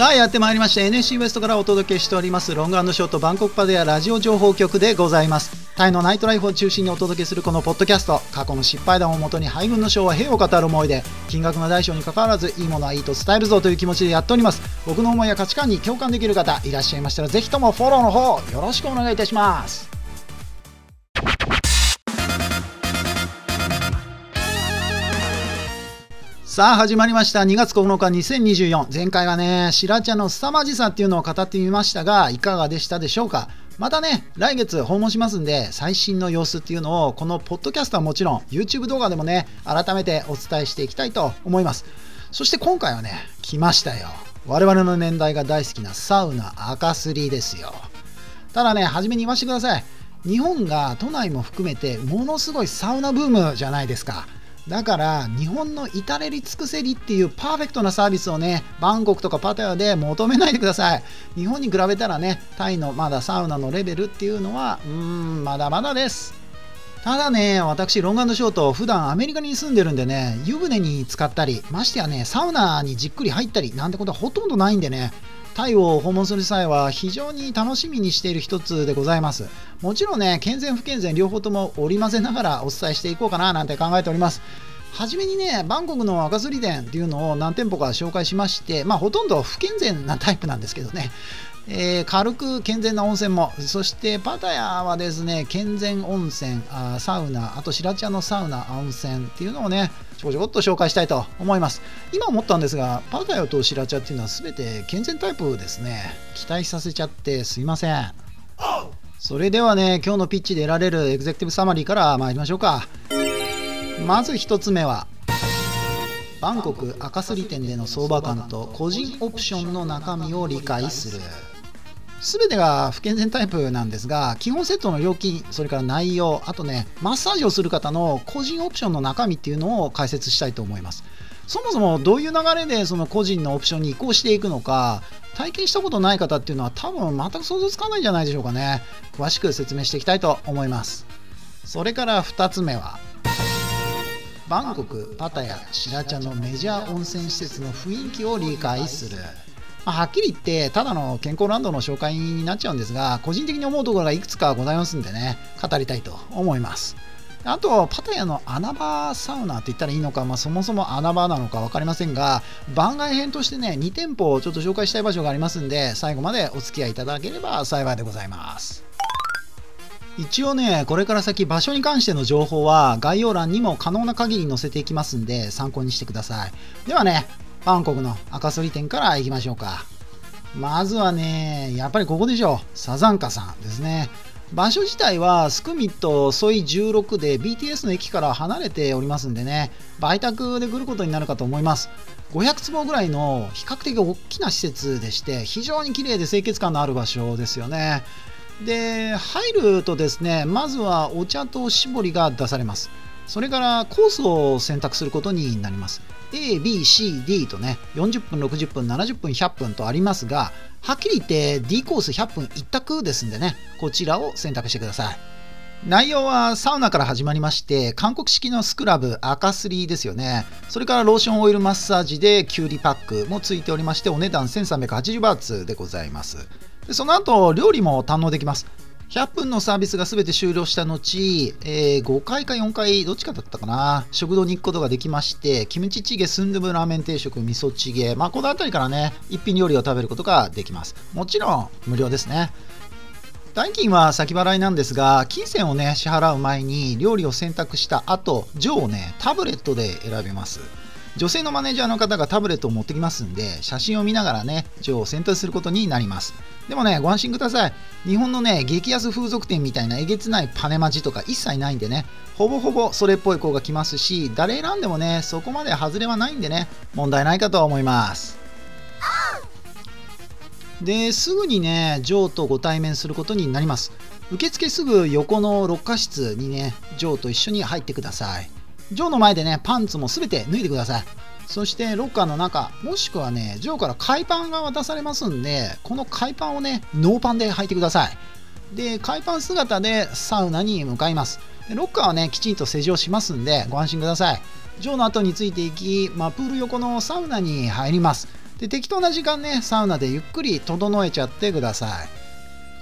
さあやってまいりました NSC ウエストからお届けしておりますロングショートバンコクパデアラジオ情報局でございます。タイのナイトライフを中心にお届けするこのポッドキャスト。過去の失敗談をもとに敗軍の将は兵を語る思いで金額の大小にかかわらずいいものはいいと伝えるぞという気持ちでやっております。僕の思いや価値観に共感できる方いらっしゃいましたらぜひともフォローの方よろしくお願いいたします。さあ始まりました。2月9日2024前回はね白茶の凄まじさっていうのを語ってみましたがいかがでしたでしょうか？またね来月訪問しますんで最新の様子っていうのをこのポッドキャストはもちろん YouTube 動画でもね改めてお伝えしていきたいと思います。そして今回はね来ましたよ。我々の年代が大好きなサウナ赤すりですよ。ただね初めに言わせてください。日本が都内も含めてものすごいサウナブームじゃないですか。だから日本の至れり尽くせりっていうパーフェクトなサービスをねバンコクとかパタヤで求めないでください。日本に比べたらねタイのまだサウナのレベルっていうのはうーんまだまだです。ただね、私、ロングショート、普段アメリカに住んでるんでね、湯船に浸かったり、ましてやね、サウナにじっくり入ったりなんてことはほとんどないんでね、タイを訪問する際は非常に楽しみにしている一つでございます。もちろんね、健全不健全両方とも織り交ぜながらお伝えしていこうかななんて考えております。はじめにね、バンコクの赤釣り店っていうのを何店舗か紹介しまして、まあ、ほとんど不健全なタイプなんですけどね、えー、軽く健全な温泉も、そしてパタヤはですね、健全温泉、あサウナ、あと白茶のサウナ、温泉っていうのをね、ちょこちょこっと紹介したいと思います。今思ったんですが、パタヤと白茶っていうのは全て健全タイプですね。期待させちゃってすいません。それではね、今日のピッチで得られるエグゼクティブサマリーから参りましょうか。まず1つ目はバンコク赤すり店での相場感と個人オプションの中身を理解する全てが不健全タイプなんですが基本セットの料金それから内容あとねマッサージをする方の個人オプションの中身っていうのを解説したいと思います。そもそもどういう流れでその個人のオプションに移行していくのか体験したことない方っていうのは多分全く想像つかないんじゃないでしょうかね。詳しく説明していきたいと思います。それから2つ目はバンコク、パタヤ、白茶のメジャー温泉施設の雰囲気を理解する。まあ、はっきり言って、ただの健康ランドの紹介になっちゃうんですが、個人的に思うところがいくつかございますんでね、語りたいと思います。あと、パタヤの穴場サウナって言ったらいいのか、まあ、そもそも穴場なのか分かりませんが、番外編としてね、2店舗をちょっと紹介したい場所がありますんで、最後までお付き合いいただければ幸いでございます。一応ね、これから先場所に関しての情報は概要欄にも可能な限り載せていきますんで参考にしてください。ではね、バンコクの赤すり店から行きましょうか。まずはね、やっぱりここでしょう。サザンカさんですね。場所自体はスクミットソイ16で BTS の駅から離れておりますんでね、売却で来ることになるかと思います。500坪ぐらいの比較的大きな施設でして、非常に綺麗で清潔感のある場所ですよね。で入るとですねまずはお茶と絞りが出されますそれからコースを選択することになります。A、B、C、D とね40分、60分、70分、100分とありますがはっきり言って D コース100分一択ですんでねこちらを選択してください。内容はサウナから始まりまして韓国式のスクラブ赤すりですよね。それからローションオイルマッサージでキュウリパックもついておりましてお値段1380バーツでございます。その後料理も堪能できます。100分のサービスが全て終了した後、えー、5回か4回どっちかだったかな。食堂に行くことができましてキムチチゲスンドゥブラーメン定食味噌チゲ。まあこの辺りからね一品料理を食べることができます。もちろん無料ですね。代金は先払いなんですが金銭をね支払う前に料理を選択した後上をねタブレットで選べます。女性のマネージャーの方がタブレットを持ってきますんで写真を見ながらね女王を選択することになります。でもねご安心ください。日本のね激安風俗店みたいなえげつないパネマジとか一切ないんでねほぼほぼそれっぽい子が来ますし誰選んでもねそこまで外れはないんでね問題ないかと思います。ですぐにねジョーとご対面することになります。受付すぐ横のロッカー室にねジョーと一緒に入ってください。ジョーの前でね、パンツもすべて脱いでください。そしてロッカーの中、もしくはね、ジョーから海パンが渡されますんで、この海パンをね、ノーパンで履いてください。で、海パン姿でサウナに向かいます。でロッカーはね、きちんと施錠しますんで、ご安心ください。ジョーの後についていき、まあ、プール横のサウナに入りますで適当な時間ねサウナでゆっくり整えちゃってください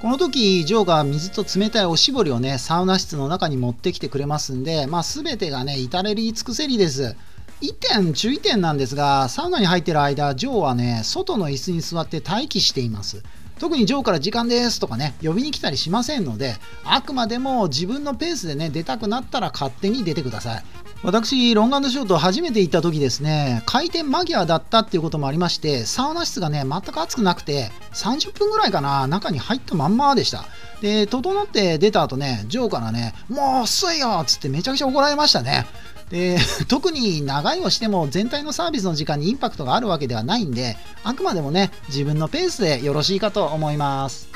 この時ジョーが水と冷たいおしぼりをねサウナ室の中に持ってきてくれますんで、まあ、全てがね至れり尽くせりです。1点注意点なんですがサウナに入ってる間ジョーはね外の椅子に座って待機しています。特にジョーから時間ですとかね呼びに来たりしませんのであくまでも自分のペースでね出たくなったら勝手に出てください。私、ロングショート初めて行った時ですね、開店間際だったっていうこともありまして、サウナ室がね、全く暑くなくて、30分ぐらいかな、中に入ったまんまでした。で、整って出た後ね、ジョーからね、もう遅いよっつってめちゃくちゃ怒られましたね。で、特に長いをしても全体のサービスの時間にインパクトがあるわけではないんで、あくまでもね、自分のペースでよろしいかと思います。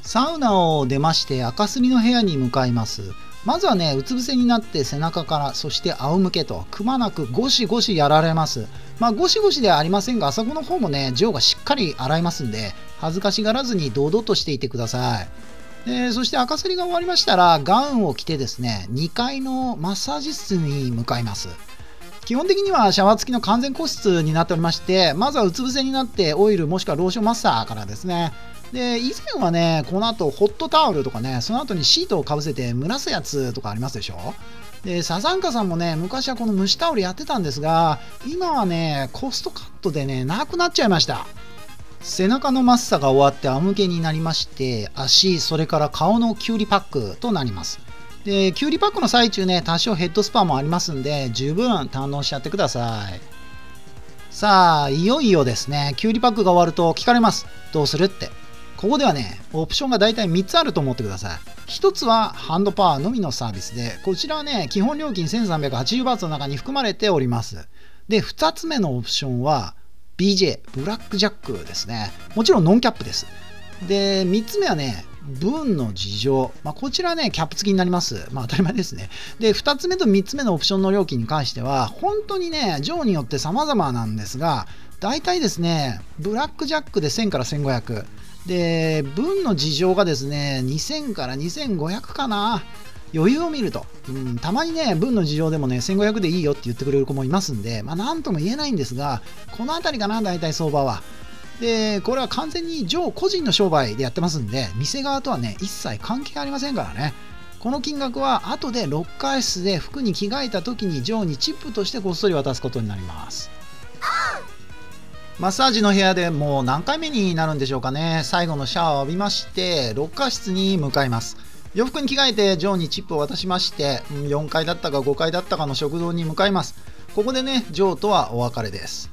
サウナを出まして、赤すりの部屋に向かいます。まずはねうつ伏せになって背中からそして仰向けとくまなくゴシゴシやられます。まあゴシゴシではありませんがあそこの方もねジョーがしっかり洗いますんで恥ずかしがらずに堂々としていてください。でそして赤すりが終わりましたらガウンを着てですね2階のマッサージ室に向かいます。基本的にはシャワー付きの完全個室になっておりましてまずはうつ伏せになってオイルもしくはローションマッサーからですねで以前はねこの後ホットタオルとかねその後にシートをかぶせて蒸らすやつとかありますでしょ？でサザンカさんもね昔はこの蒸しタオルやってたんですが今はねコストカットでねなくなっちゃいました。背中のマッサが終わって仰向けになりまして足それから顔のキュウリパックとなります。でキュウリパックの最中ね多少ヘッドスパもありますんで十分堪能しちゃってください。さあいよいよですねキュウリパックが終わると聞かれます。どうするって。ここではね、オプションが大体3つあると思ってください。1つはハンドパワーのみのサービスで、こちらはね、基本料金1380バーツの中に含まれております。で、2つ目のオプションは BJ、ブラックジャックですね。もちろんノンキャップです。で、3つ目はね、分の事情。まあ、こちらね、キャップ付きになります。まあ、当たり前ですね。で、2つ目と3つ目のオプションの料金に関しては、本当にね、上によって様々なんですが、大体ですね、ブラックジャックで1000から1500。で、分の事情がですね、2000から2500かな。余裕を見ると、うん、たまにね、分の事情でもね、1500でいいよって言ってくれる子もいますんで、まあ、なんとも言えないんですが、この辺りかな、大体相場は。で、これは完全に上個人の商売でやってますんで、店側とはね、一切関係ありませんからね。この金額は後でロッカー室で服に着替えた時にジョーにチップとしてこっそり渡すことになります。マッサージの部屋でもう何回目になるんでしょうかね。最後のシャワーを浴びまして、ロッカー室に向かいます。洋服に着替えてジョーにチップを渡しまして、4階だったか5階だったかの食堂に向かいます。ここでね、ジョーとはお別れです。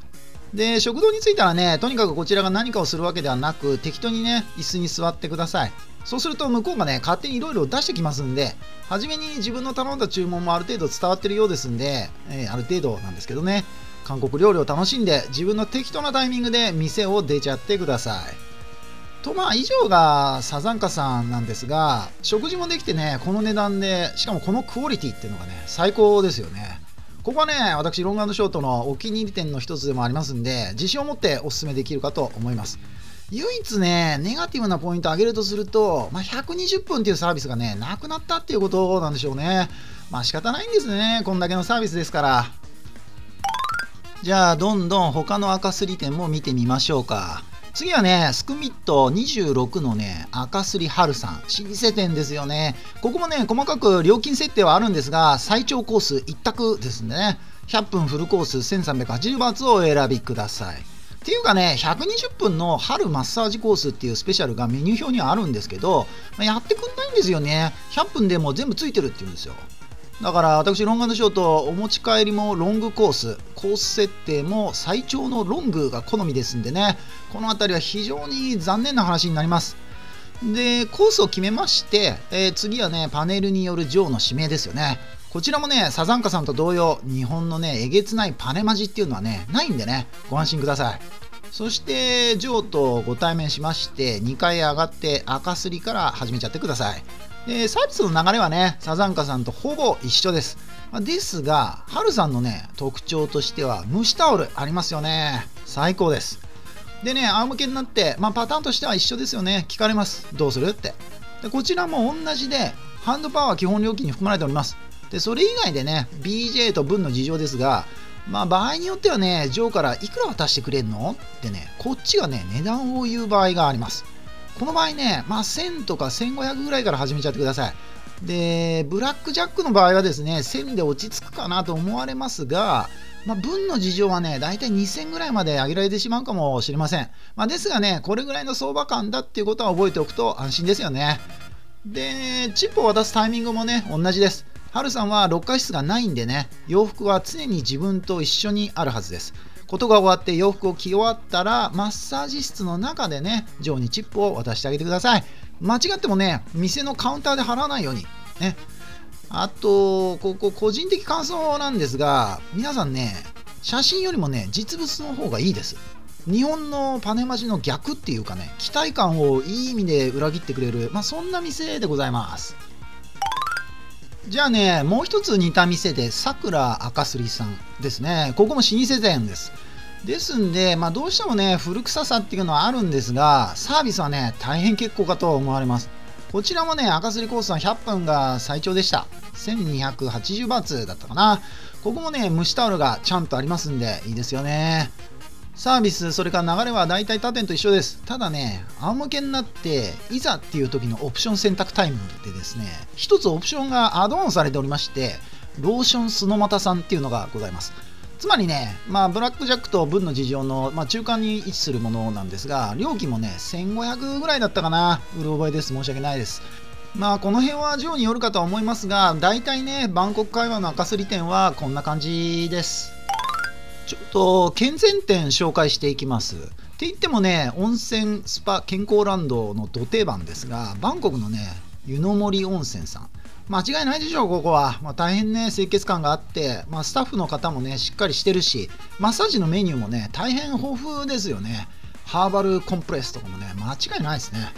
で、食堂に着いたらね、とにかくこちらが何かをするわけではなく、適当にね、椅子に座ってください。そうすると向こうがね、勝手にいろいろ出してきますんで、初めに自分の頼んだ注文もある程度伝わってるようですんで、えー、ある程度なんですけどね、韓国料理を楽しんで自分の適当なタイミングで店を出ちゃってください。とまあ以上がサザンカさんなんですが食事もできてねこの値段でしかもこのクオリティっていうのがね最高ですよね。ここはね私ロングショートのお気に入り店の一つでもありますんで自信を持ってお勧めできるかと思います。唯一ね、ネガティブなポイントを挙げるとすると、まあ、120分っていうサービスがね、なくなったっていうことなんでしょうね。まあ仕方ないんですね、こんだけのサービスですから。じゃあどんどん他の赤すり店も見てみましょうか。次はねスクミット26のね赤すり春さん。老舗店ですよね。ここもね細かく料金設定はあるんですが最長コース一択ですね。100分フルコース1380バーツをお選びください。っていうかね120分の春マッサージコースっていうスペシャルがメニュー表にはあるんですけど、まあ、やってくんないんですよね。100分でも全部ついてるっていうんですよ。だから私ロングショートお持ち帰りもロングコース。コース設定も最長のロングが好みですんでね。この辺りは非常に残念な話になります。でコースを決めまして、えー、次はねパネルによるジョーの指名ですよね。こちらもねサザンカさんと同様日本のねえげつないパネマジっていうのはねないんでね。ご安心ください。そしてジョーとご対面しまして2階上がって赤すりから始めちゃってください。でサービスの流れはねサザンカさんとほぼ一緒です、ですがハルさんのね特徴としては蒸しタオルありますよね。最高です。でね仰向けになって、まあ、パターンとしては一緒ですよね。聞かれます。どうするって。でこちらも同じでハンドパワー基本料金に含まれております。でそれ以外でね BJ と分の事情ですがまあ場合によってはねジョーからいくら渡してくれんの？ってねこっちがね値段を言う場合があります。この場合ねまあ1000とか1500ぐらいから始めちゃってくださいでブラックジャックの場合はですね1000で落ち着くかなと思われますがまあ、分の事情はね、大体2000ぐらいまで上げられてしまうかもしれません。まあ、ですがね、これぐらいの相場感だっていうことは覚えておくと安心ですよね。で、チップを渡すタイミングもね、同じです。ハルさんは6回室がないんでね、洋服は常に自分と一緒にあるはずです。ことが終わって洋服を着終わったら、マッサージ室の中でね、ジョーにチップを渡してあげてください。間違ってもね、店のカウンターで払わないように。ね、あと、ここ個人的感想なんですが、皆さんね、写真よりもね、実物の方がいいです。日本のパネマジの逆っていうかね、期待感をいい意味で裏切ってくれる、まあ、そんな店でございます。じゃあね、もう一つ似た店で、さくら赤すりさんですね。ここも老舗店です。ですんで、まあ、どうしてもね、古臭さっていうのはあるんですが、サービスはね、大変結構かと思われます。こちらもね、赤すりコースは100分が最長でした。1280バーツだったかな。ここもね、蒸しタオルがちゃんとありますんで、いいですよね。サービス、それから流れは大体他店と一緒です。ただね、仰向けになって、いざっていう時のオプション選択タイムでですね、一つオプションがアドオンされておりまして、ローションスノマタさんっていうのがございます。つまりね、まあ、ブラックジャックと分の事情の、まあ、中間に位置するものなんですが、料金もね、1500ぐらいだったかな。うる覚えです。申し訳ないです。まあ、この辺はジョーによるかとは思いますが、大体ね、バンコク会話の赤すり店はこんな感じです。ちょっと、健全店紹介していきます。って言ってもね、温泉、スパ、健康ランドの土定番ですが、バンコクのね、湯の森温泉さん。間違いないでしょう、ここは。まあ、大変ね、清潔感があって、まあ、スタッフの方もね、しっかりしてるし、マッサージのメニューもね、大変豊富ですよね。ハーバルコンプレスとかもね、間違いないですね。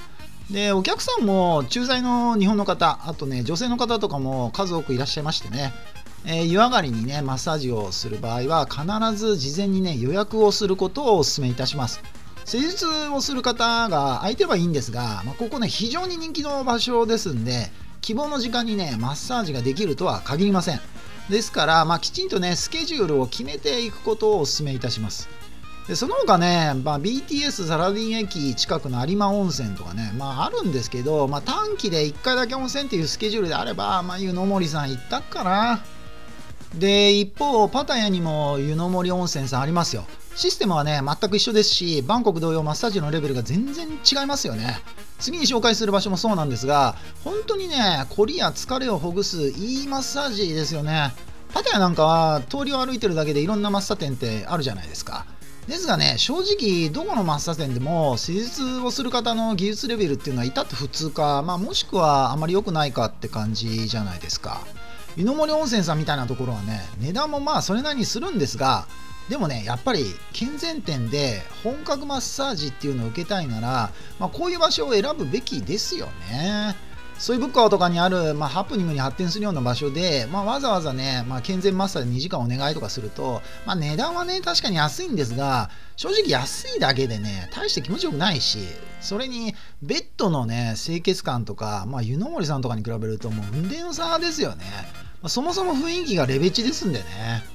で、お客さんも駐在の日本の方、あとね、女性の方とかも数多くいらっしゃいましてね、えー、湯上がりにね、マッサージをする場合は、必ず事前にね、予約をすることをお勧めいたします。施術をする方が空いてればいいんですが、まあ、ここね、非常に人気の場所ですんで、希望の時間にねマッサージができるとは限りません。ですから、まあ、きちんとねスケジュールを決めていくことをお勧めいたします。でその他ね、まあ、BTS サラディン駅近くの有馬温泉とかね、まあ、あるんですけど、まあ、短期で1回だけ温泉っていうスケジュールであれば、まあ、湯の森さん行ったかな。で一方パタヤにも湯の森温泉さんありますよ。システムはね全く一緒ですしバンコク同様マッサージのレベルが全然違いますよね。次に紹介する場所もそうなんですが本当にね凝りや疲れをほぐすいいマッサージですよね。パタヤなんかは通りを歩いてるだけでいろんなマッサ店ってあるじゃないですか。ですがね正直どこのマッサ店でも施術をする方の技術レベルっていうのは至って普通か、まあ、もしくはあまり良くないかって感じじゃないですか。湯の森温泉さんみたいなところはね値段もまあそれなりにするんですがでもねやっぱり健全店で本格マッサージっていうのを受けたいなら、まあ、こういう場所を選ぶべきですよね。そういうブッカーとかにある、まあ、ハプニングに発展するような場所で、まあ、わざわざね、まあ、健全マッサージ2時間お願いとかすると、まあ、値段はね確かに安いんですが正直安いだけでね大して気持ちよくないしそれにベッドのね清潔感とか、まあ、湯の森さんとかに比べるともう運転の差ですよね、まあ、そもそも雰囲気がレベチですんでね。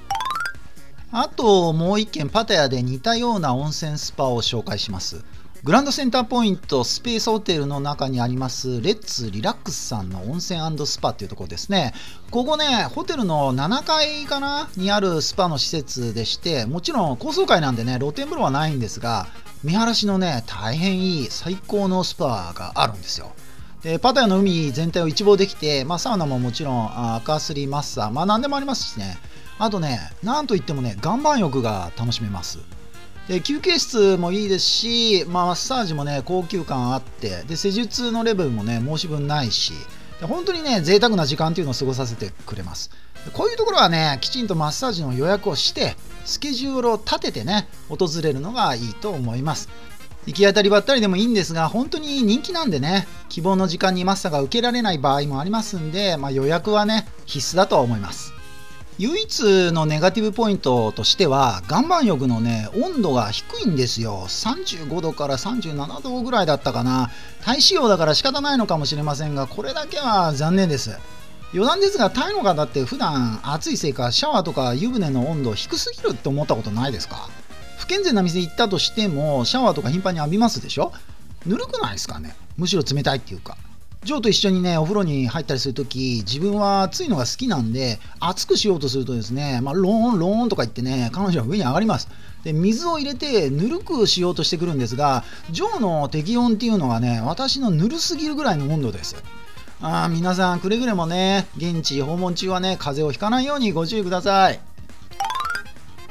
あともう一軒パタヤで似たような温泉スパを紹介します。 Grande Centre Point Space ホテルの中にあります Let's Relax さんの温泉スパっていうところですね。ここね、ホテルの7階かなにあるスパの施設でして、もちろん高層階なんでね、露天風呂はないんですが、見晴らしのね、大変いい最高のスパがあるんですよ。でパタヤの海全体を一望できて、まあ、サウナももちろん赤すりマッサー、まあ、何でもありますしね、あとね、なんといってもね、岩盤浴が楽しめます。で休憩室もいいですし、まあ、マッサージもね、高級感あって、で施術のレベルもね、申し分ないし、で本当にね、贅沢な時間っていうのを過ごさせてくれます。こういうところはね、きちんとマッサージの予約をして、スケジュールを立ててね、訪れるのがいいと思います。行き当たりばったりでもいいんですが、本当に人気なんでね、希望の時間にマッサーが受けられない場合もありますんで、まあ、予約はね、必須だと思います。唯一のネガティブポイントとしては岩盤浴のね温度が低いんですよ。35度から37度ぐらいだったかな。大使用だから仕方ないのかもしれませんがこれだけは残念です。余談ですがタイの方って普段暑いせいかシャワーとか湯船の温度低すぎるって思ったことないですか？不健全な店行ったとしてもシャワーとか頻繁に浴びますでしょ？ぬるくないですかね？むしろ冷たいっていうか。ジョーと一緒にねお風呂に入ったりするとき自分は暑いのが好きなんで熱くしようとするとですね、まあ、ローンローンとか言ってね彼女は上に上がります。で水を入れてぬるくしようとしてくるんですがジョーの適温っていうのはね私のぬるすぎるぐらいの温度ですあ皆さんくれぐれもね現地訪問中はね風邪をひかないようにご注意ください。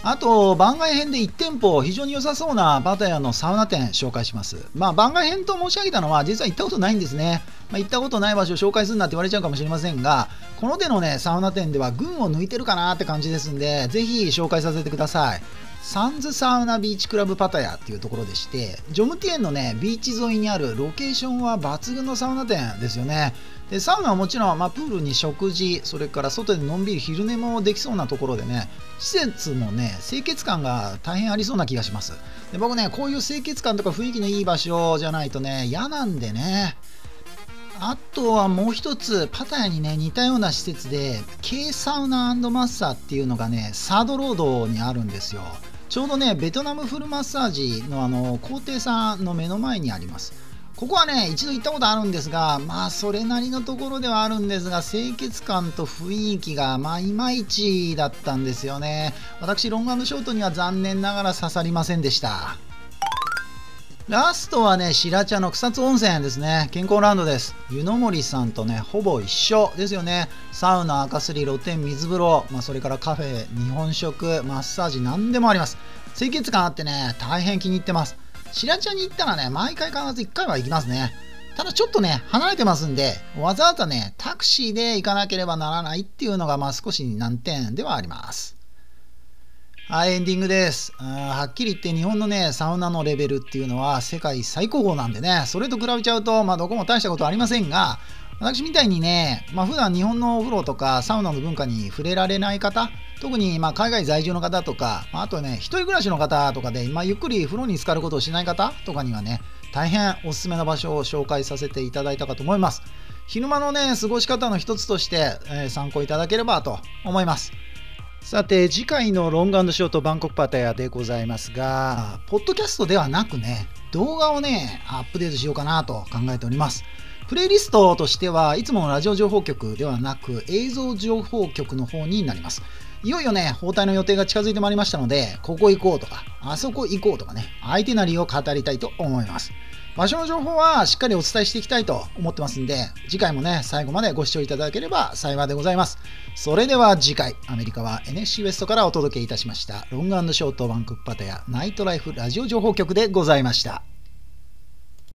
あと番外編で1店舗非常に良さそうなパタヤのサウナ店紹介します。まあ番外編と申し上げたのは実は行ったことないんですね、まあ、行ったことない場所を紹介するなって言われちゃうかもしれませんがこの手のねサウナ店では群を抜いてるかなって感じですんでぜひ紹介させてください。サンズサウナビーチクラブパタヤっていうところでしてジョムティエンのねビーチ沿いにあるロケーションは抜群のサウナ店ですよね。でサウナはもちろん、まあ、プールに食事それから外でのんびり昼寝もできそうなところでね施設もね清潔感が大変ありそうな気がします。で僕ねこういう清潔感とか雰囲気のいい場所じゃないとね嫌なんでね。あとはもう一つパタヤにね似たような施設で K サウナマッサーっていうのがねサードロードにあるんですよ。ちょうどねベトナムフルマッサージのあの皇帝さんの目の前にあります。ここはね一度行ったことあるんですがまあそれなりのところではあるんですが清潔感と雰囲気がまあいまいちだったんですよね。私ロングショートには残念ながら刺さりませんでした。ラストはね、白茶の草津温泉ですね。健康ランドです。湯の森さんとね、ほぼ一緒ですよね。サウナ、赤すり、露天、水風呂、まあ、それからカフェ、日本食、マッサージ、何でもあります。清潔感あってね、大変気に入ってます。白茶に行ったらね、毎回必ず1回は行きますね。ただちょっとね、離れてますんで、わざわざね、タクシーで行かなければならないっていうのが、まあ少し難点ではあります。はい、エンディングです。はっきり言って日本のね、サウナのレベルっていうのは世界最高峰なんでね、それと比べちゃうと、まあどこも大したことありませんが、私みたいにね、まあ普段日本のお風呂とかサウナの文化に触れられない方、特にま海外在住の方とか、あとね、一人暮らしの方とかで、まあ、ゆっくり風呂に浸かることをしない方とかにはね、大変おすすめの場所を紹介させていただいたかと思います。昼間のね、過ごし方の一つとして、えー、参考いただければと思います。さて次回のロングショートバンコクパタヤでございますがポッドキャストではなくね動画をねアップデートしようかなと考えておりますプレイリストとしてはいつものラジオ情報局ではなく映像情報局の方になりますいよいよね、包帯の予定が近づいてまいりましたので、ここ行こうとか、あそこ行こうとかね、相手なりを語りたいと思います。場所の情報はしっかりお伝えしていきたいと思ってますんで、次回もね、最後までご視聴いただければ幸いでございます。それでは次回、アメリカは NSC ウエストからお届けいたしました、ロングショートバンクッパタヤナイトライフラジオ情報局でございました。